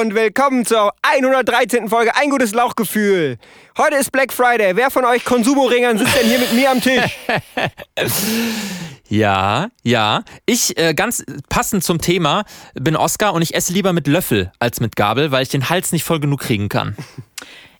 und willkommen zur 113. Folge Ein gutes Lauchgefühl. Heute ist Black Friday. Wer von euch Konsumoringern sitzt denn hier mit mir am Tisch? Ja, ja. Ich, äh, ganz passend zum Thema, bin Oscar und ich esse lieber mit Löffel als mit Gabel, weil ich den Hals nicht voll genug kriegen kann.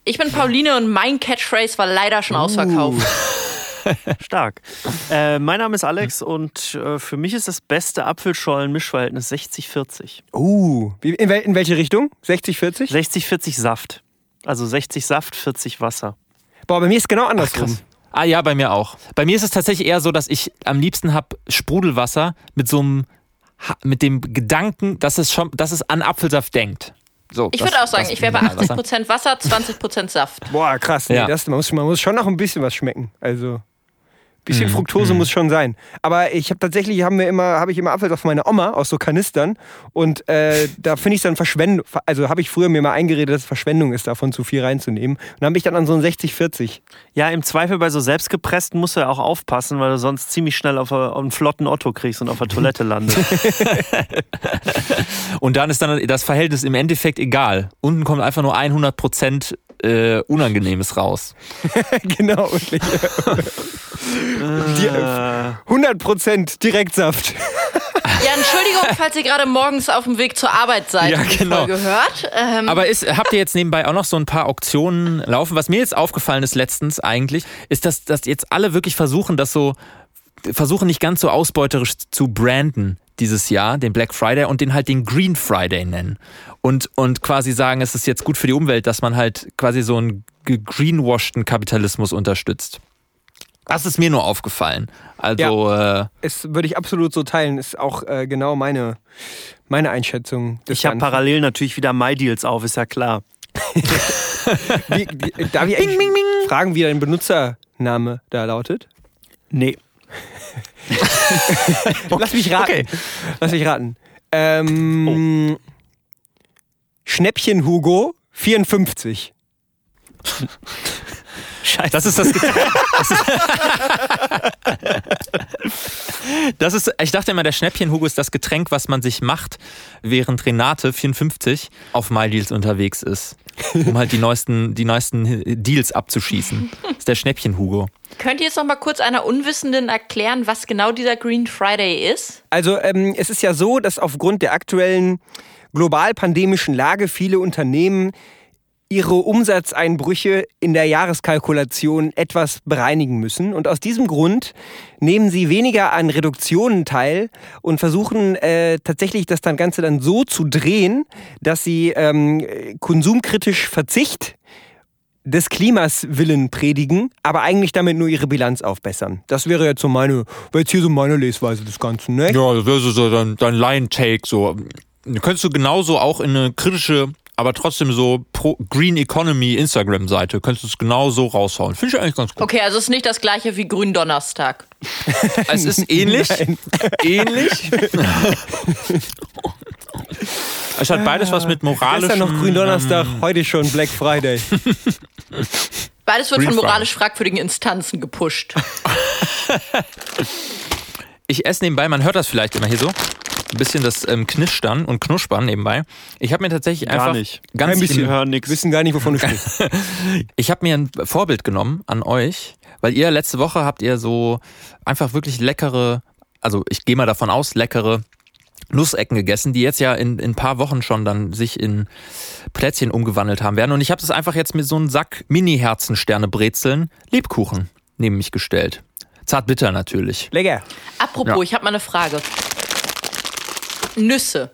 Ich bin Pauline und mein Catchphrase war leider schon ausverkauft. Stark. Äh, mein Name ist Alex und äh, für mich ist das beste Apfelschollen-Mischverhältnis 60-40. Uh, wie- in, wel in welche Richtung? 60, 40? 60-40 Saft. Also 60 Saft, 40 Wasser. Boah, bei mir ist genau andersrum. Ah ja, bei mir auch. Bei mir ist es tatsächlich eher so, dass ich am liebsten habe Sprudelwasser mit so einem Ha- mit dem Gedanken, dass es schon, dass es an Apfelsaft denkt. So, Ich das- würde auch sagen, das ich wäre bei Mineralwasser. 80% Wasser, 20% Saft. Boah, krass. Nee, Ja. das, man, muss, man muss schon noch ein bisschen was schmecken. Also, bisschen Mhm, Fructose muss schon sein. Aber ich habe tatsächlich, haben wir immer, habe ich immer Apfelsaft von meiner Oma aus so Kanistern. Und äh, da finde ich es dann Verschwendung. Also habe ich früher mir mal eingeredet, dass es Verschwendung ist, davon zu viel reinzunehmen. Und dann bin ich dann an so ein 60-40. Ja, im Zweifel bei so selbstgepressten musst du ja auch aufpassen, weil du sonst ziemlich schnell auf, auf einen flotten Otto kriegst und auf der Toilette landest. Und dann ist dann das Verhältnis im Endeffekt egal. Unten kommt einfach nur 100% äh, Unangenehmes raus. genau, wirklich. Die, äh, 100% Direktsaft. Ja, Entschuldigung, falls ihr gerade morgens auf dem Weg zur Arbeit seid Ja, genau. Folge hört. Ähm, Aber ist, habt ihr jetzt nebenbei auch noch so ein paar Auktionen laufen? Was mir jetzt aufgefallen ist letztens eigentlich, ist, dass, dass jetzt alle wirklich versuchen, das so, versuchen nicht ganz so ausbeuterisch zu branden dieses Jahr, den Black Friday und den halt den Green Friday nennen. Und, und quasi sagen, es ist jetzt gut für die Umwelt, dass man halt quasi so einen gegreenwasheden Kapitalismus unterstützt. Das ist mir nur aufgefallen. Also, äh, Das würde ich absolut so teilen. Ist auch äh, genau meine, meine Einschätzung. Des Ich habe parallel natürlich wieder My-Deals auf, ist ja klar. Wie, wie, darf ich eigentlich fragen, wie dein Benutzername da lautet? Nee. Lass mich raten. Okay. Lass mich raten. Ähm, Schnäppchen Hugo 54. Scheiße. Das ist das Getränk. Das ist, das ist, ich dachte immer, der Schnäppchen-Hugo ist das Getränk, was man sich macht, während Renate 54 auf MyDeals unterwegs ist. Um halt die neuesten, die neuesten Deals abzuschießen. Das ist der Schnäppchen-Hugo. könnt ihr jetzt noch mal kurz einer Unwissenden erklären, was genau dieser Green Friday ist? Also ähm, es ist ja so, dass aufgrund der aktuellen global pandemischen Lage viele Unternehmen ihre Umsatzeinbrüche in der Jahreskalkulation etwas bereinigen müssen. Und aus diesem Grund nehmen sie weniger an Reduktionen teil und versuchen äh, tatsächlich das dann Ganze dann so zu drehen, dass sie ähm, konsumkritisch Verzicht des Klimas willen predigen, aber eigentlich damit nur ihre Bilanz aufbessern. Das wäre jetzt so meine, jetzt hier so meine Lesweise des Ganzen, ne? Ja, das wäre so- dein, dein Line-Take. So. Könntest du genauso auch in eine kritische, aber trotzdem so pro Green Economy Instagram-Seite, könntest du es genau so raushauen. Finde ich eigentlich ganz gut. Okay, also es ist nicht das gleiche wie Gründonnerstag. Es ist ähnlich. ähnlich. es hat beides was mit moralischem... Gestern noch Gründonnerstag, heute schon Black Friday. Beides wird Green von Friday. moralisch fragwürdigen Instanzen gepusht. Ich esse nebenbei, man hört das vielleicht immer hier so, ein bisschen das ähm, Knistern und Knuspern nebenbei. Ich habe mir tatsächlich Gar einfach nicht. ganz Ein bisschen. Wir hören nichts. Wissen gar nicht, wovon du sprichst. Ich habe mir ein Vorbild genommen an euch, weil ihr letzte Woche habt ihr so einfach wirklich leckere, also ich gehe mal davon aus, leckere Nussecken gegessen, die jetzt ja in, in ein paar Wochen schon dann sich in Plätzchen umgewandelt haben werden. Und ich habe das einfach jetzt mit so einem Sack Mini-Herzen-Sterne-Brezeln Lebkuchen neben mich gestellt. Zartbitter natürlich. Lecker. Apropos, Ja. ich habe mal eine Frage. Nüsse.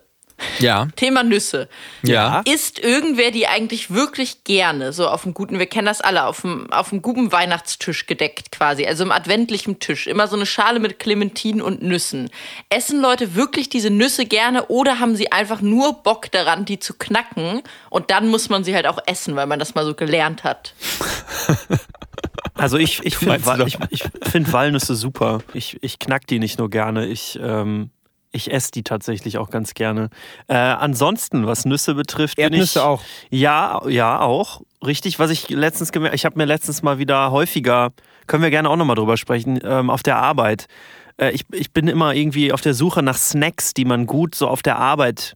Ja, Thema Nüsse. ja. Isst irgendwer die eigentlich wirklich gerne, so auf dem guten, wir kennen das alle, auf dem, auf dem guten Weihnachtstisch gedeckt quasi, also im adventlichen Tisch, immer so eine Schale mit Clementinen und Nüssen. Essen Leute wirklich diese Nüsse gerne oder haben sie einfach nur Bock daran, die zu knacken und dann muss man sie halt auch essen, weil man das mal so gelernt hat? Also ich, ich finde Walnüsse super. Ich, ich knack die nicht nur gerne, ich, ähm, ich esse die tatsächlich auch ganz gerne. Äh, ansonsten, was Nüsse betrifft, bin ich... Erdnüsse auch. Ja, ja, auch. Richtig, was ich letztens gemerkt ich habe mir letztens mal wieder häufiger, können wir gerne auch nochmal drüber sprechen, ähm, auf der Arbeit. Äh, ich, ich bin immer irgendwie auf der Suche nach Snacks, die man gut so auf der Arbeit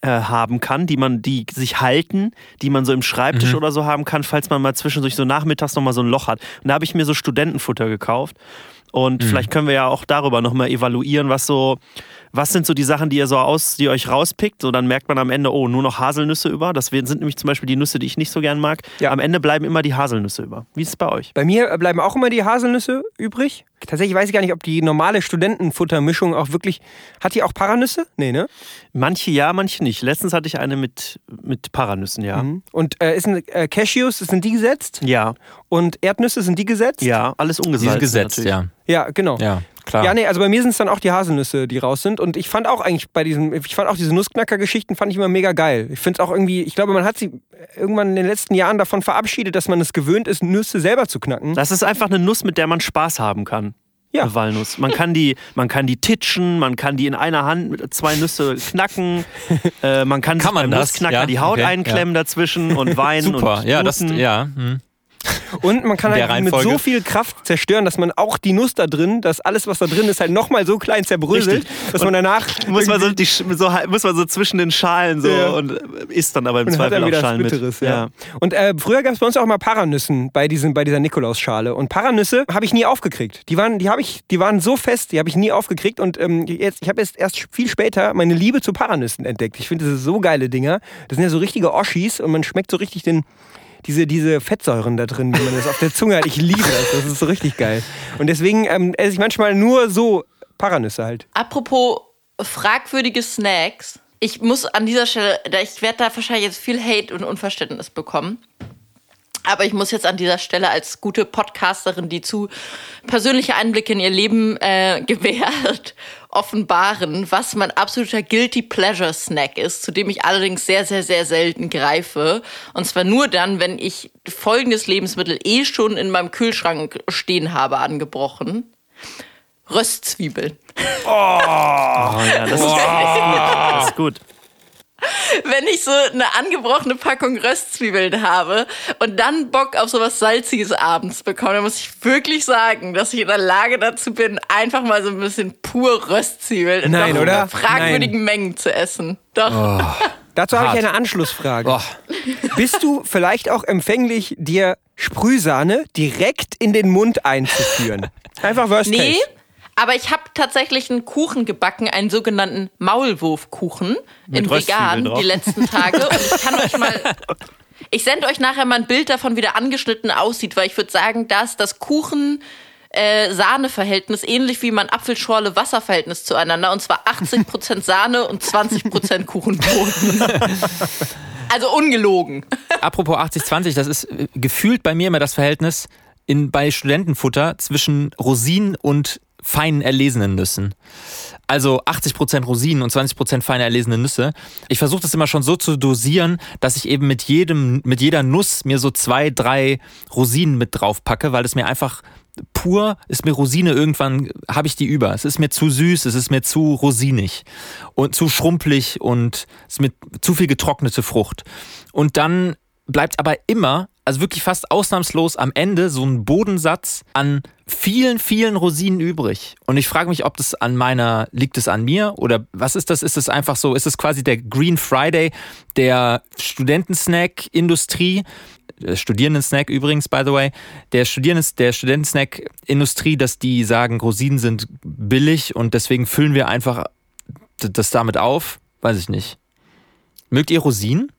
äh, haben kann, die man, die sich halten, die man so im Schreibtisch oder so haben kann, falls man mal zwischendurch so nachmittags nochmal so ein Loch hat. Und da habe ich mir so Studentenfutter gekauft. Und vielleicht können wir ja auch darüber nochmal evaluieren, was so, was sind so die Sachen, die ihr so aus, die ihr euch rauspickt. So dann merkt man am Ende, oh, nur noch Haselnüsse über. Das sind nämlich zum Beispiel die Nüsse, die ich nicht so gern mag. Ja. Am Ende bleiben immer die Haselnüsse über. Wie ist es bei euch? Bei mir bleiben auch immer die Haselnüsse übrig. Tatsächlich weiß ich gar nicht, ob die normale Studentenfuttermischung auch wirklich. Hat die auch Paranüsse? Nee, ne? Manche ja, manche nicht. Letztens hatte ich eine mit, mit Paranüssen, ja. Mhm. Und äh, ist ein, äh, Cashews, sind die gesetzt? Ja, Und Erdnüsse, sind die gesetzt? ja, alles Die ungesalzen. sind gesetzt, natürlich. ja. Ja, genau. Ja, klar. Ja, nee, also bei mir sind es dann auch die Haselnüsse, die raus sind. Und ich fand auch eigentlich bei diesen, ich fand auch diese Nussknacker-Geschichten fand ich immer mega geil. Ich finde es auch irgendwie, ich glaube, man hat sich irgendwann in den letzten Jahren davon verabschiedet, dass man es gewöhnt ist, Nüsse selber zu knacken. Das ist einfach eine Nuss, mit der man Spaß haben kann. Ja. Eine Walnuss. Man kann die, man kann die titschen, man kann die in einer Hand mit zwei Nüsse knacken, äh, man kann, Kann man beim das? Nussknacker Ja, die Haut okay, einklemmen dazwischen und weinen Super, und ja, das, ja. Hm. Und man kann halt mit so viel Kraft zerstören, dass man auch die Nuss da drin, dass alles, was da drin ist, halt nochmal so klein zerbröselt, Richtig. dass man danach muss man so, die, so muss man so zwischen den Schalen so Ja. und isst dann aber im und Zweifel auch Schalen mit. Bitteres. Ja. Und äh, früher gab es bei uns auch mal Paranüssen bei, diesem, bei dieser Nikolausschale. Und Paranüsse habe ich nie aufgekriegt. Die waren, die, ich, die waren so fest, die habe ich nie aufgekriegt. Und ähm, jetzt, ich habe jetzt erst viel später meine Liebe zu Paranüssen entdeckt. Ich finde, das sind so geile Dinger. Das sind ja so richtige Oschis und man schmeckt so richtig den, diese, diese Fettsäuren da drin, die man das auf der Zunge hat. Ich liebe das. Das ist so richtig geil. Und deswegen ähm, esse ich manchmal nur so Paranüsse halt. Apropos fragwürdige Snacks. Ich muss an dieser Stelle, ich werde da wahrscheinlich jetzt viel Hate und Unverständnis bekommen. Aber ich muss jetzt an dieser Stelle als gute Podcasterin, die zu persönliche Einblicke in ihr Leben äh, gewährt, offenbaren, was mein absoluter Guilty Pleasure Snack ist, zu dem ich allerdings sehr, sehr, sehr selten greife. Und zwar nur dann, wenn ich folgendes Lebensmittel eh schon in meinem Kühlschrank stehen habe, angebrochen. Röstzwiebeln. Oh ja, das, ist, das ist gut. wenn ich so eine angebrochene Packung Röstzwiebeln habe und dann Bock auf sowas Salziges abends bekomme, dann muss ich wirklich sagen, dass ich in der Lage dazu bin, einfach mal so ein bisschen pur Röstzwiebeln in Nein, oder? fragwürdigen Mengen zu essen. Doch. Dazu habe ich eine Anschlussfrage. Boah. Bist du vielleicht auch empfänglich, dir Sprühsahne direkt in den Mund einzuführen? Einfach Worst Nee, Case. Aber ich habe tatsächlich einen Kuchen gebacken, einen sogenannten Maulwurfkuchen in Mit vegan die letzten Tage. Und ich kann euch mal. Ich sende euch nachher mal ein Bild davon, wie der angeschnitten aussieht, weil ich würde sagen, dass das Kuchen. Äh, Sahneverhältnis, ähnlich wie mein Apfelschorle-Wasserverhältnis zueinander, und zwar 80% Sahne und 20% Kuchenboden. also ungelogen. Apropos 80-20, das ist äh, gefühlt bei mir immer das Verhältnis in, bei Studentenfutter zwischen Rosinen und fein erlesenen Nüssen. Also 80% Rosinen und 20% fein erlesene Nüsse. Ich versuche das immer schon so zu dosieren, dass ich eben mit jedem, mit jeder Nuss mir so zwei, drei Rosinen mit drauf packe, weil es mir einfach pur ist mir Rosine irgendwann habe ich die über. Es ist mir zu süß, es ist mir zu rosinig und zu schrumpelig und es ist mir zu viel getrocknete Frucht. Und dann bleibt aber immer, also wirklich fast ausnahmslos am Ende so ein Bodensatz an vielen, vielen Rosinen übrig. Und ich frage mich, ob das an meiner, liegt es an mir oder was ist das? Ist es einfach so, ist es quasi der Green Friday der Studentensnack-Industrie? Studierenden-Snack übrigens, by the way, der Studierenden, der Studenten-Snack-Industrie, dass die sagen, Rosinen sind billig und deswegen füllen wir einfach das damit auf? Weiß ich nicht. Mögt ihr Rosinen?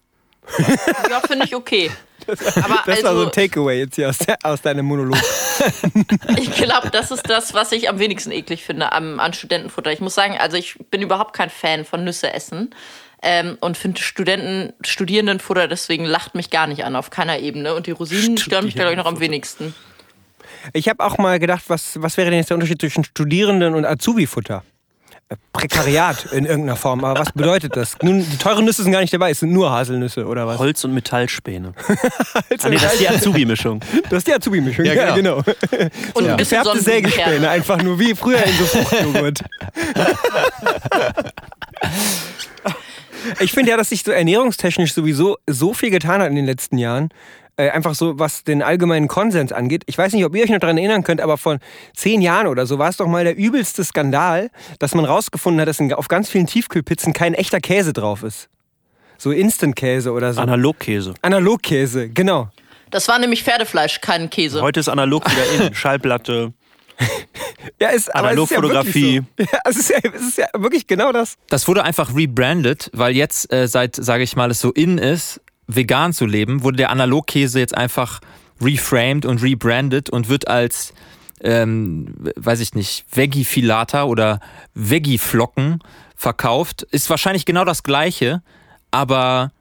Ja, finde ich okay. Aber Das war so also, ein Takeaway jetzt hier aus, aus deinem Monolog. Ich glaube, das ist das, was ich am wenigsten eklig finde am, an Studentenfutter. Ich muss sagen, also ich bin überhaupt kein Fan von Nüsse essen. Ähm, und finde Studenten, Studierendenfutter deswegen lacht mich gar nicht an, auf keiner Ebene. Und die Rosinen stören mich, glaube ich, noch am wenigsten. Ich habe auch mal gedacht, was, was wäre denn jetzt der Unterschied zwischen Studierenden und Azubi-Futter? Prekariat in irgendeiner Form. Aber was bedeutet das? Nun, die teuren Nüsse sind gar nicht dabei, es sind nur Haselnüsse oder was? Holz- und Metallspäne. ah, nee, das ist die Azubi-Mischung. Das ist die Azubi-Mischung. Ja, Ja, genau. genau. Und ein bisschen Gefärbte Sägespäne, einfach nur wie früher in so Fruchtjoghurt. Ich finde ja, dass sich so ernährungstechnisch sowieso so viel getan hat in den letzten Jahren. Äh, einfach so, was den allgemeinen Konsens angeht. Ich weiß nicht, ob ihr euch noch daran erinnern könnt, aber vor zehn Jahren oder so war es doch mal der übelste Skandal, dass man rausgefunden hat, dass in, auf ganz vielen Tiefkühlpizzen kein echter Käse drauf ist. so Instant-Käse oder so. Analogkäse. Analogkäse, genau. Das war nämlich Pferdefleisch, kein Käse. Heute ist analog wieder in. Schallplatte. Ja, ist, ist ja Analogfotografie. So. Ja, es ist, ja, es ist ja wirklich genau das. Das wurde einfach rebranded, weil jetzt äh, seit, sage ich mal, es so in ist, vegan zu leben, wurde der Analogkäse jetzt einfach reframed und rebranded und wird als, ähm, weiß ich nicht, Veggie-Filata oder Veggie-Flocken verkauft. Ist wahrscheinlich genau das gleiche, aber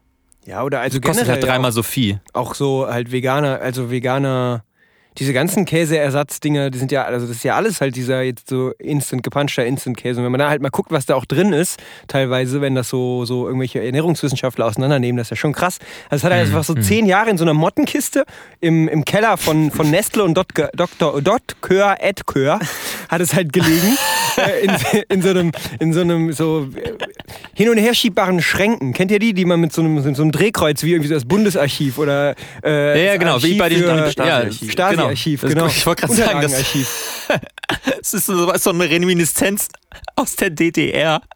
Ja, oder also kostet halt dreimal auch, so viel. auch so halt veganer, also veganer, diese ganzen Käseersatzdinger, die sind ja, also das ist ja alles halt dieser jetzt so instant gepanschter Instant-Käse. Und wenn man da halt mal guckt, was da auch drin ist, teilweise, wenn das so, so irgendwelche Ernährungswissenschaftler auseinandernehmen, das ist ja schon krass. Also es hat halt einfach so zehn Jahre in so einer Mottenkiste im, im Keller von, von Nestle und Dr. Dr. Dr. Ed Kör hat es halt gelegen. äh, in, in so einem, in so einem so äh, hin und her schiebbaren Schränken. Kennt ihr die, die man mit so einem, mit so einem Drehkreuz wie irgendwie so das Bundesarchiv oder äh, Ja, ja, das genau, wie Archiv bei den Stasi-Archiv. Stasi-Archiv, Genau. genau. Das- ich wollte gerade sagen, das-. Es ist so, so eine Reminiszenz aus der DDR.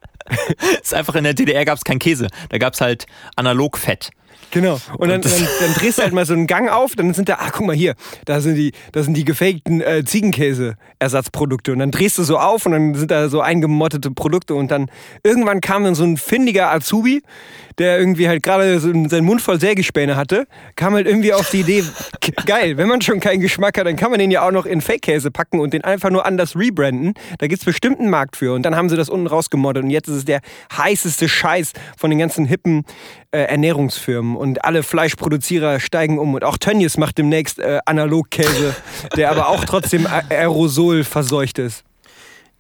Es ist einfach in der DDR gab es kein Käse. Da gab es halt Analogfett. Genau. Und dann, dann, dann drehst du halt mal so einen Gang auf, dann sind da, ach guck mal hier, da sind die, da sind die gefakten äh, Ziegenkäse-Ersatzprodukte. Und dann drehst du so auf und dann sind da so eingemottete Produkte und dann irgendwann kam dann so ein findiger Azubi, der irgendwie halt gerade so seinen Mund voll Sägespäne hatte, kam halt irgendwie auf die Idee, geil, wenn man schon keinen Geschmack hat, dann kann man den ja auch noch in Fake-Käse packen und den einfach nur anders rebranden. Da gibt's bestimmt einen Markt für. Und dann haben sie das unten rausgemoddet und jetzt ist es der heißeste Scheiß von den ganzen hippen äh, Ernährungsfirmen und alle Fleischproduzierer steigen um und auch Tönnies macht demnächst äh, Analogkäse, der aber auch trotzdem Aerosol verseucht ist.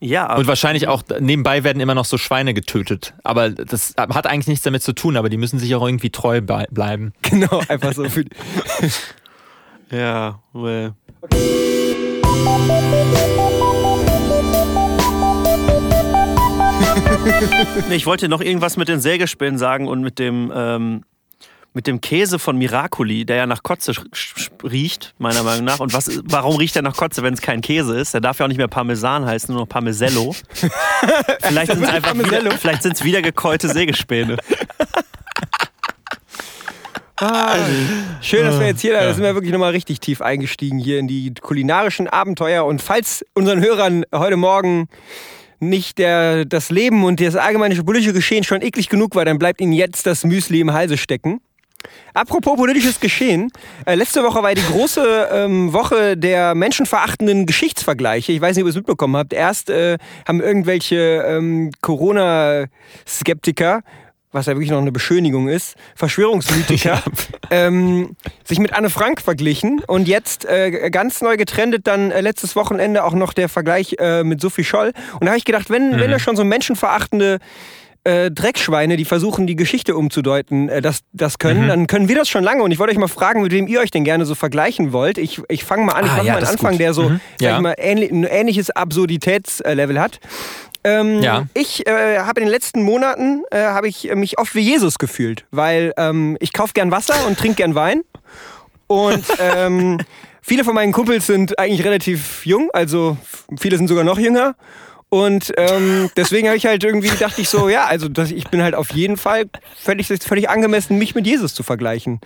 Ja, Und wahrscheinlich auch nebenbei werden immer noch so Schweine getötet. Aber das hat eigentlich nichts damit zu tun, aber die müssen sich auch irgendwie treu bleiben. Genau, einfach so für ja, well. nee, ich wollte noch irgendwas mit den Sägespänen sagen und mit dem, ähm, mit dem Käse von Miracoli, der ja nach Kotze riecht, meiner Meinung nach. Und was, warum riecht der nach Kotze, wenn es kein Käse ist? Der darf ja auch nicht mehr Parmesan heißen, nur noch Parmesello. vielleicht sind es einfach wieder, vielleicht sind's wiedergekäute Sägespäne. Schön, dass wir jetzt hier, da sind wir wirklich nochmal richtig tief eingestiegen hier in die kulinarischen Abenteuer. Und falls unseren Hörern heute Morgen nicht der, das Leben und das allgemeine politische Geschehen schon eklig genug war, dann bleibt ihnen jetzt das Müsli im Halse stecken. Apropos politisches Geschehen. Äh, letzte Woche war die große ähm, Woche der menschenverachtenden Geschichtsvergleiche. Ich weiß nicht, ob ihr es mitbekommen habt. Erst äh, haben irgendwelche ähm, Corona-Skeptiker, was ja wirklich noch eine Beschönigung ist, Verschwörungsmythiker, ähm, sich mit Anne Frank verglichen. Und jetzt äh, ganz neu getrendet dann äh, letztes Wochenende auch noch der Vergleich äh, mit Sophie Scholl. Und da habe ich gedacht, wenn, wenn das schon so menschenverachtende äh, Dreckschweine, die versuchen, die Geschichte umzudeuten, äh, das, das können, dann können wir das schon lange. Und ich wollte euch mal fragen, mit wem ihr euch denn gerne so vergleichen wollt. Ich, ich fange mal an, ich Ah, mache ja, mal einen Anfang, der so, Mhm. Ja. mal, ähnlich, ein ähnliches Absurditätslevel hat. Ähm, Ja. Ich äh, habe in den letzten Monaten äh, habe ich mich oft wie Jesus gefühlt, weil ähm, ich kaufe gern Wasser und trinke gern Wein. Und ähm, viele von meinen Kumpels sind eigentlich relativ jung, also viele sind sogar noch jünger. Und ähm, deswegen habe ich halt irgendwie dachte ich so, ja, also das, ich bin halt auf jeden Fall völlig, völlig angemessen, mich mit Jesus zu vergleichen.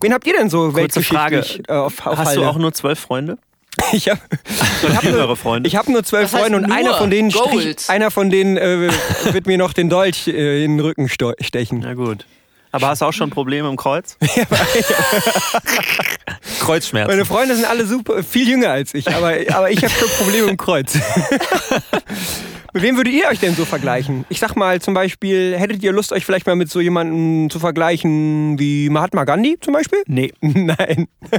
Wen habt ihr denn so Kurze Frage. äh, auf, auf Hast du Halde? auch nur zwölf Freunde? Ich habe hab nur, Freunde? ich hab nur zwölf Was heißt Freunde und nur? einer von denen, strich, einer von denen äh, wird mir noch den Dolch äh, in den Rücken stechen. Na gut. Aber hast du auch schon Probleme im Kreuz? Kreuzschmerzen. Meine Freunde sind alle super, viel jünger als ich, aber, aber ich habe schon Probleme im Kreuz. mit wem würdet ihr euch denn so vergleichen? Ich sag mal zum Beispiel, hättet ihr Lust, euch vielleicht mal mit so jemandem zu vergleichen wie Mahatma Gandhi zum Beispiel? Nee. Nein.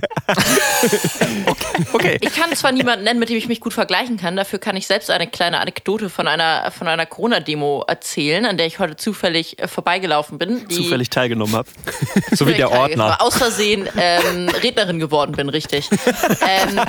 Okay. Ich kann zwar niemanden nennen, mit dem ich mich gut vergleichen kann, dafür kann ich selbst eine kleine Anekdote von einer, von einer Corona-Demo erzählen, an der ich heute zufällig äh, vorbeigelaufen bin. Die Zufällig teilgenommen habe. So wie der Ordner. Aus Versehen ähm, Rednerin geworden bin, richtig. ähm,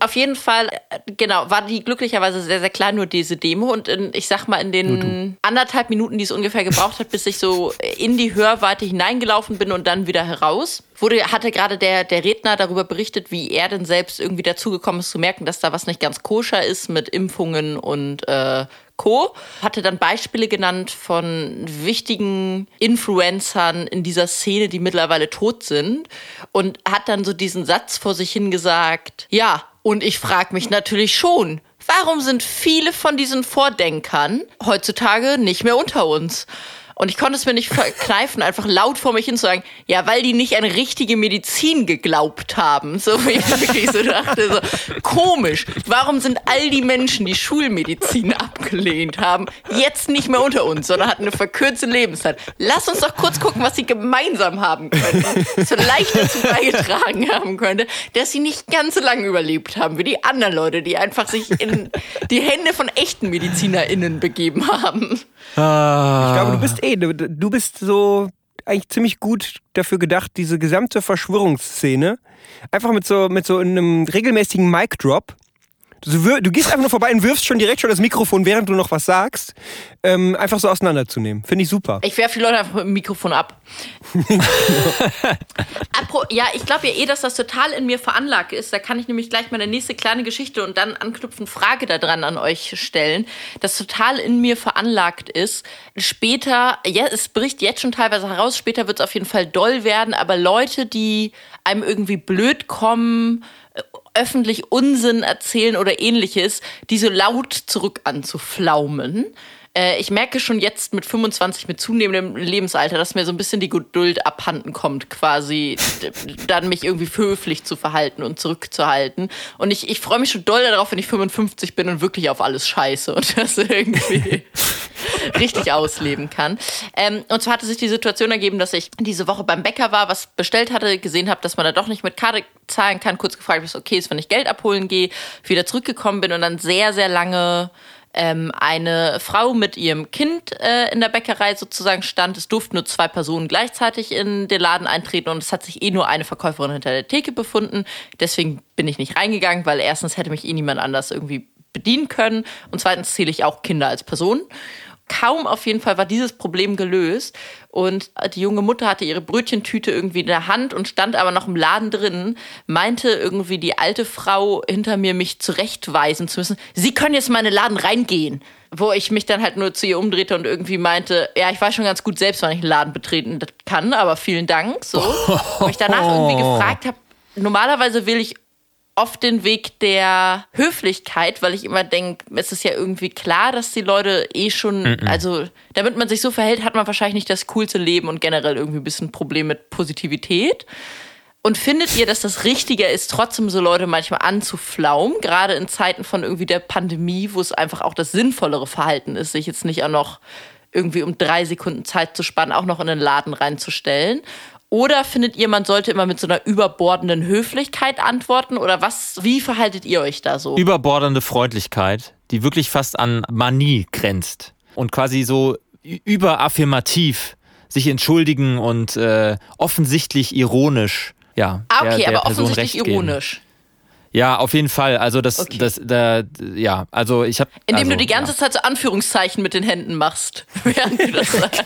auf jeden Fall, äh, genau, war die glücklicherweise sehr, sehr klein, nur diese Demo. Und in, ich sag mal, in den anderthalb Minuten, die es ungefähr gebraucht hat, bis ich so in die Hörweite hineingelaufen bin und dann wieder heraus, wurde, hatte gerade der, der Redner darüber berichtet, wie er denn selbst irgendwie dazugekommen ist, zu merken, dass da was nicht ganz koscher ist mit Impfungen und äh, Co. Hatte dann Beispiele genannt von wichtigen Influencern in dieser Szene, die mittlerweile tot sind. Und hat dann so diesen Satz vor sich hingesagt, ja, und ich frage mich natürlich schon, warum sind viele von diesen Vordenkern heutzutage nicht mehr unter uns? Und ich konnte es mir nicht verkneifen, einfach laut vor mich hin zu sagen, ja, weil die nicht an richtige Medizin geglaubt haben. So wie ich wirklich so dachte, so komisch. Warum sind all die Menschen, die Schulmedizin abgelehnt haben, jetzt nicht mehr unter uns, sondern hatten eine verkürzte Lebenszeit? Lass uns doch kurz gucken, was sie gemeinsam haben könnten. Das vielleicht dazu beigetragen haben könnte, dass sie nicht ganz so lange überlebt haben wie die anderen Leute, die einfach sich in die Hände von echten MedizinerInnen begeben haben. Ah. Ich glaube, du bist eh, du, du bist so eigentlich ziemlich gut dafür gedacht, diese gesamte Verschwörungsszene einfach mit so, mit so einem regelmäßigen Mic-Drop Du, du, gehst einfach nur vorbei und wirfst schon direkt schon das Mikrofon, während du noch was sagst, ähm, einfach so auseinanderzunehmen. Finde ich super. Ich werfe die Leute einfach mit dem Mikrofon ab. ja, ich glaube ja eh, dass das total in mir veranlagt ist. Da kann ich nämlich gleich meine nächste kleine Geschichte und dann anknüpfen Frage daran an euch stellen. Das total in mir veranlagt ist. Später, ja, es bricht jetzt schon teilweise heraus, später wird es auf jeden Fall doll werden, aber Leute, die einem irgendwie blöd kommen, öffentlich Unsinn erzählen oder ähnliches, die so laut zurück anzuflaumen. Äh, ich merke schon jetzt mit 25, mit zunehmendem Lebensalter, dass mir so ein bisschen die Geduld abhanden kommt, quasi dann mich irgendwie höflich zu verhalten und zurückzuhalten. Und ich, ich freue mich schon doll darauf, wenn ich 55 bin und wirklich auf alles scheiße und das irgendwie richtig ausleben kann. Ähm, und zwar hatte sich die Situation ergeben, dass ich diese Woche beim Bäcker war, was bestellt hatte, gesehen habe, dass man da doch nicht mit Karte zahlen kann, kurz gefragt, ob es okay ist, wenn ich Geld abholen gehe, wieder zurückgekommen bin und dann sehr, sehr lange ähm, eine Frau mit ihrem Kind äh, in der Bäckerei sozusagen stand. Es durften nur zwei Personen gleichzeitig in den Laden eintreten und es hat sich eh nur eine Verkäuferin hinter der Theke befunden. Deswegen bin ich nicht reingegangen, weil erstens hätte mich eh niemand anders irgendwie bedienen können und zweitens zähle ich auch Kinder als Person kaum auf jeden Fall war dieses Problem gelöst. Und die junge Mutter hatte ihre Brötchentüte irgendwie in der Hand und stand aber noch im Laden drin, meinte irgendwie die alte Frau hinter mir, mich zurechtweisen zu müssen. Sie können jetzt mal in den Laden reingehen. Wo ich mich dann halt nur zu ihr umdrehte und irgendwie meinte, ja, ich weiß schon ganz gut selbst, wann ich einen Laden betreten kann, aber vielen Dank. So. Und ich danach irgendwie gefragt habe, normalerweise will ich oft den Weg der Höflichkeit, weil ich immer denke, es ist ja irgendwie klar, dass die Leute eh schon, mm -mm. also damit man sich so verhält, hat man wahrscheinlich nicht das coolste Leben und generell irgendwie ein bisschen ein Problem mit Positivität. Und findet ihr, dass das Richtiger ist, trotzdem so Leute manchmal anzuflaumen, gerade in Zeiten von irgendwie der Pandemie, wo es einfach auch das sinnvollere Verhalten ist, sich jetzt nicht auch noch irgendwie um drei Sekunden Zeit zu spannen, auch noch in den Laden reinzustellen? Oder findet ihr, man sollte immer mit so einer überbordenden Höflichkeit antworten? Oder was, wie verhaltet ihr euch da so? Überbordende Freundlichkeit, die wirklich fast an Manie grenzt. Und quasi so überaffirmativ sich entschuldigen und äh, offensichtlich ironisch. Ja, ah, okay, der, der aber Person offensichtlich ironisch. Ja, auf jeden Fall. Also das, okay. das, da, ja, also ich habe. Indem also, du die ganze ja. Zeit so Anführungszeichen mit den Händen machst, während du das sagst.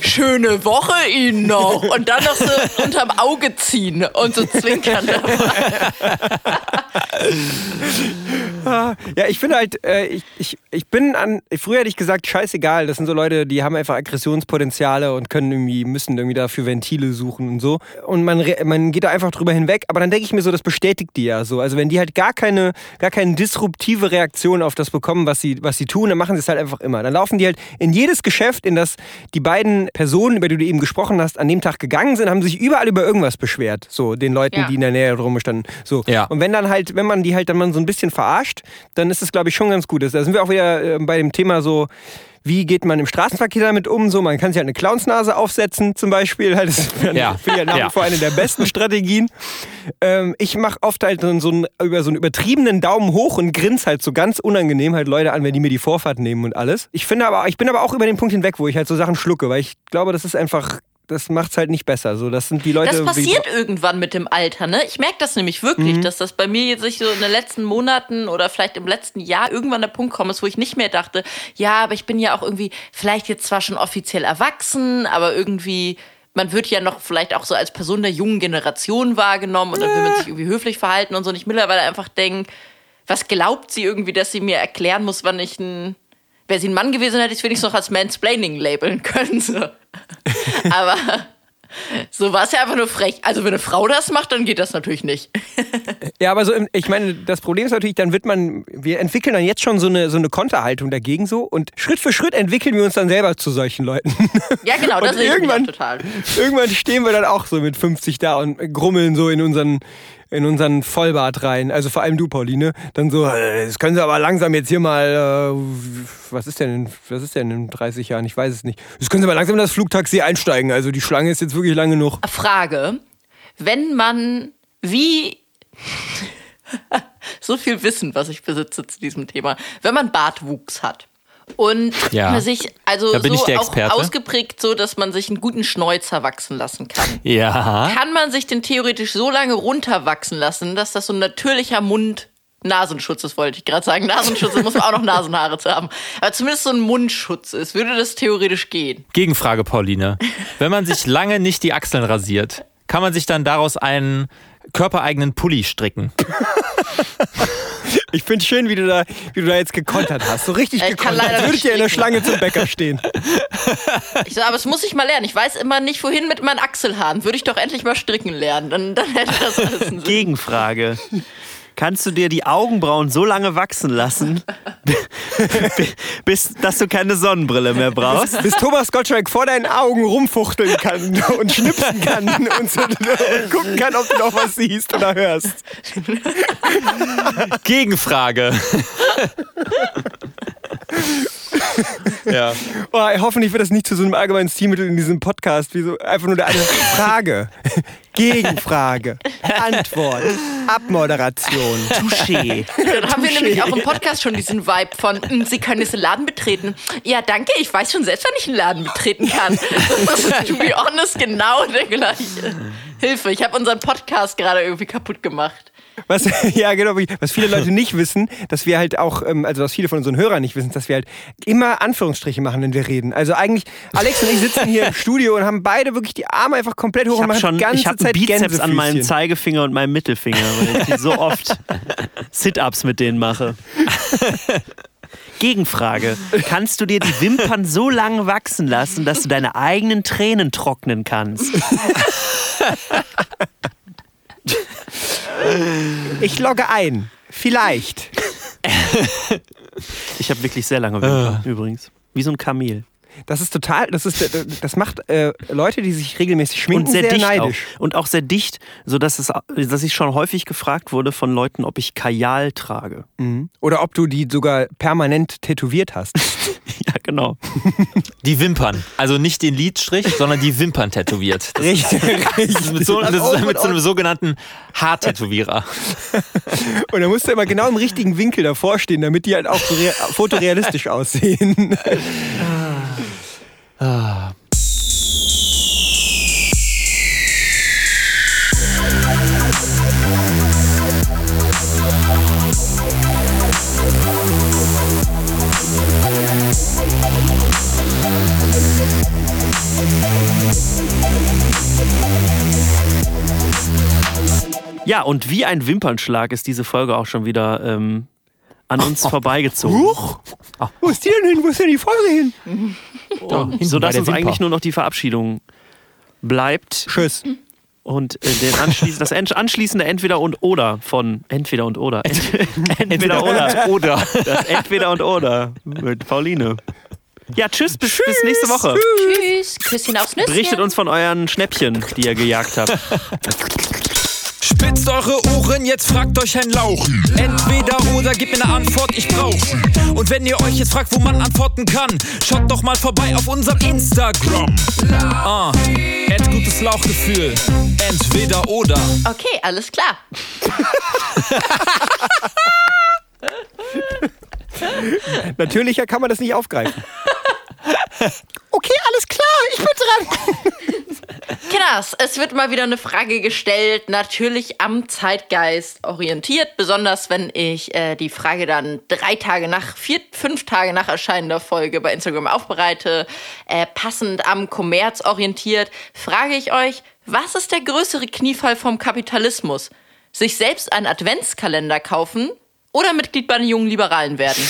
Schöne Woche Ihnen noch und dann noch so unterm Auge ziehen und so zwinkern dabei. ja, ich finde halt, äh, ich, ich, ich bin an, früher hätte ich gesagt, scheißegal, das sind so Leute, die haben einfach Aggressionspotenziale und können irgendwie, müssen irgendwie dafür Ventile suchen und so. Und man, man geht da einfach drüber hinweg, aber dann denke ich mir so, das bestätigt die ja so. Also wenn die halt gar keine, gar keine disruptive Reaktion auf das bekommen, was sie, was sie tun, dann machen sie es halt einfach immer. Dann laufen die halt in jedes Geschäft, in das die beiden Personen, über die du eben gesprochen hast, an dem Tag gegangen sind, haben sich überall über irgendwas beschwert. So, den Leuten, ja. die in der Nähe drum standen. So. Ja. Und wenn dann halt, wenn man die halt dann mal so ein bisschen verarscht, dann ist es, glaube ich, schon ganz gut. Da sind wir auch wieder äh, bei dem Thema so, wie geht man im Straßenverkehr damit um? So, man kann sich halt eine Clownsnase aufsetzen, zum Beispiel. Das ist ja. finde ich nach wie vor eine der besten Strategien. Ähm, ich mache oft halt so, einen, über so einen übertriebenen Daumen hoch und grins halt so ganz unangenehm halt Leute an, wenn die mir die Vorfahrt nehmen und alles. Ich finde aber, ich bin aber auch über den Punkt hinweg, wo ich halt so Sachen schlucke, weil ich glaube, das ist einfach das macht's halt nicht besser. So, das sind die Leute. Das passiert irgendwann mit dem Alter, ne? Ich merke das nämlich wirklich, mhm. dass das bei mir jetzt sich so in den letzten Monaten oder vielleicht im letzten Jahr irgendwann der Punkt kommt, wo ich nicht mehr dachte, ja, aber ich bin ja auch irgendwie vielleicht jetzt zwar schon offiziell erwachsen, aber irgendwie man wird ja noch vielleicht auch so als Person der jungen Generation wahrgenommen und dann will man sich irgendwie höflich verhalten und so. Und ich mittlerweile einfach denke, was glaubt sie irgendwie, dass sie mir erklären muss, wann ich ein Wäre sie ein Mann gewesen, hätte ich es wenigstens noch als Mansplaining labeln können. So. Aber so war es ja einfach nur frech. Also wenn eine Frau das macht, dann geht das natürlich nicht. Ja, aber so, im- ich meine, das Problem ist natürlich, dann wird man, wir entwickeln dann jetzt schon so eine, so eine Konterhaltung dagegen so und Schritt für Schritt entwickeln wir uns dann selber zu solchen Leuten. Ja, genau, das Und sehe ich total. Irgendwann stehen wir dann auch so mit 50 da und grummeln so in unseren, in unseren Vollbart rein. Also vor allem du, Pauline. Dann so, äh, das können Sie aber langsam jetzt hier mal, was ist denn, in- was ist denn in 30 Jahren? Ich weiß es nicht. Das können Sie mal langsam in das Flugtaxi einsteigen. Also die Schlange ist jetzt wirklich lang genug. Frage, wenn man wie so viel Wissen, was ich besitze zu diesem Thema, wenn man Bartwuchs hat und Ja. man sich also Da bin so ich der auch Experte. ausgeprägt so, dass man sich einen guten Schnäuzer wachsen lassen kann. Ja. Kann man sich den theoretisch so lange runterwachsen lassen, dass das so ein natürlicher Mund Nasenschutz ist, wollte ich gerade sagen. Nasenschutz, da muss man auch noch Nasenhaare zu haben. Aber zumindest so ein Mundschutz ist. Würde das theoretisch gehen? Gegenfrage, Pauline. Wenn man sich lange nicht die Achseln rasiert, kann man sich dann daraus einen körpereigenen Pulli stricken? Ich finde schön, wie du, da, wie du da jetzt gekontert hast. So richtig Ich kann gekontert. leider Als würde ich ja in der. Schlange zum Bäcker stehen. Ich so, aber es muss ich mal lernen. Ich weiß immer nicht, wohin mit meinen Achselhaaren. Würde ich doch endlich mal stricken lernen. Dann, dann hätte das alles einen Sinn. Gegenfrage. Kannst du dir die Augenbrauen so lange wachsen lassen, bis dass du keine Sonnenbrille mehr brauchst? Bis Thomas Gottschalk vor deinen Augen rumfuchteln kann und schnipsen kann und, so, und gucken kann, ob du noch was siehst oder hörst. Gegenfrage. Ja. Oh, hoffentlich wird das nicht zu so einem allgemeinen Stilmittel in diesem Podcast, wie so einfach nur eine Frage, Gegenfrage, Antwort, Abmoderation. Touché. Dann haben wir nämlich auch im Podcast schon diesen Vibe von, "Mm, Sie können diesen Laden betreten. Ja, danke, ich weiß schon selbst, wann ich einen Laden betreten kann. Das ist, to be honest, genau der gleiche. Hilfe, ich habe unseren Podcast gerade irgendwie kaputt gemacht. Was, ja, genau. Was viele Leute nicht wissen, dass wir halt auch, ähm, also was viele von unseren Hörern nicht wissen, dass wir halt immer Anführungsstriche machen, wenn wir reden. Also eigentlich, Alex und ich sitzen hier im Studio und haben beide wirklich die Arme einfach komplett hoch Ich und habe machen schon die ganze ich Zeit Bizeps an meinem. Zeigefinger und meinem Mittelfinger, weil ich so oft Sit-Ups mit denen mache. Gegenfrage. Kannst du dir die Wimpern so lange wachsen lassen, dass du deine eigenen Tränen trocknen kannst? Ich logge ein. Vielleicht. Ich habe wirklich sehr lange Wimpern, übrigens. Wie so ein Kamel. Das ist total, das ist, das macht äh, Leute, die sich regelmäßig schminken, Und sehr, sehr, dicht neidisch. auch. Und auch sehr dicht, sodass es, dass ich schon häufig gefragt wurde von Leuten, ob ich Kajal trage. Oder ob du die sogar permanent tätowiert hast. Ja, genau. Die Wimpern. Also nicht den Lidstrich, sondern die Wimpern tätowiert. Das Richtig. ist mit so, das ist mit so einem sogenannten Haartätowierer. Und da musst du immer genau im richtigen Winkel davor stehen, damit die halt auch so rea- fotorealistisch aussehen. Ja, und wie ein Wimpernschlag ist diese Folge auch schon wieder ähm, an uns vorbeigezogen. Huch! Wo ist die denn hin? Wo ist denn die Folge hin? Da, hinten Sodass uns Wimper. eigentlich nur noch die Verabschiedung bleibt Tschüss. und äh, den anschließ das ent- anschließende Entweder und Oder von Entweder und Oder. Ent Entweder oder. Oder. Das Entweder und Oder mit Pauline. Ja, tschüss, bis, bis nächste Woche. Tschüss, Küsschen aufs Nüsschen. Berichtet uns von euren Schnäppchen, die ihr gejagt habt. Spitzt eure Ohren, jetzt fragt euch ein Lauchen. Entweder oder, gebt mir eine Antwort, ich brauch. Und wenn ihr euch jetzt fragt, wo man antworten kann, schaut doch mal vorbei auf unserem Instagram. Ah, Ad gutes Lauchgefühl. Entweder oder. Okay, alles klar. Natürlicher kann man das nicht aufgreifen. Okay, alles klar, ich bin dran. Kinders, es wird mal wieder eine Frage gestellt, natürlich am Zeitgeist orientiert, besonders wenn ich äh, die Frage dann drei Tage nach, vier, fünf Tage nach Erscheinen der Folge bei Instagram aufbereite, äh, passend am Kommerz orientiert, frage ich euch, was ist der größere Kniefall vom Kapitalismus? Sich selbst einen Adventskalender kaufen oder Mitglied bei den jungen Liberalen werden?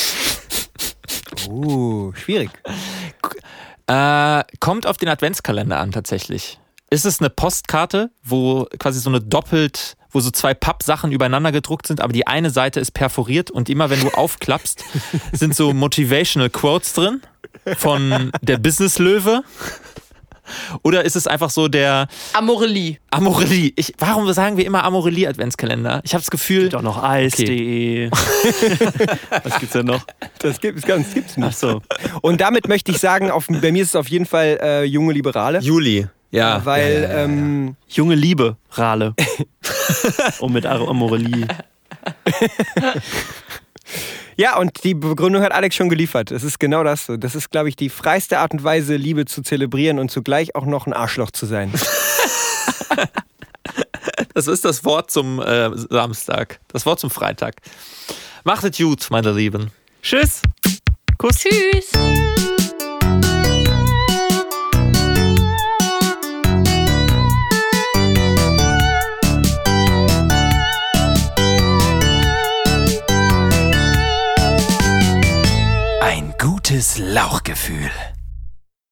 Uh, schwierig. Äh, kommt auf den Adventskalender an tatsächlich. Ist es eine Postkarte, wo quasi so eine doppelt, wo so zwei Pappsachen übereinander gedruckt sind, aber die eine Seite ist perforiert und immer wenn du aufklappst, sind so motivational Quotes drin von der Business Löwe. Oder ist es einfach so der Amorelie. Amorelie? Ich, warum sagen wir immer Amorelie Adventskalender? Ich habe das Gefühl, Gibt auch noch Eis.de. Was gibt's denn noch? Das gibt es ganz gibt's nicht. Ach so. Und damit möchte ich sagen, auf, bei mir ist es auf jeden Fall äh, junge Liberale. Juli. Ja. weil ja, ja, ja. Ähm, Junge Liebe, Rale. Und mit Amorelie. ja, und die Begründung hat Alex schon geliefert. Es ist genau das. so. Das ist, glaube ich, die freiste Art und Weise, Liebe zu zelebrieren und zugleich auch noch ein Arschloch zu sein. Das ist das Wort zum äh, Samstag. Das Wort zum Freitag. Macht es gut, meine Lieben. Tschüss. Kuss. Tschüss. Gutes Lauchgefühl.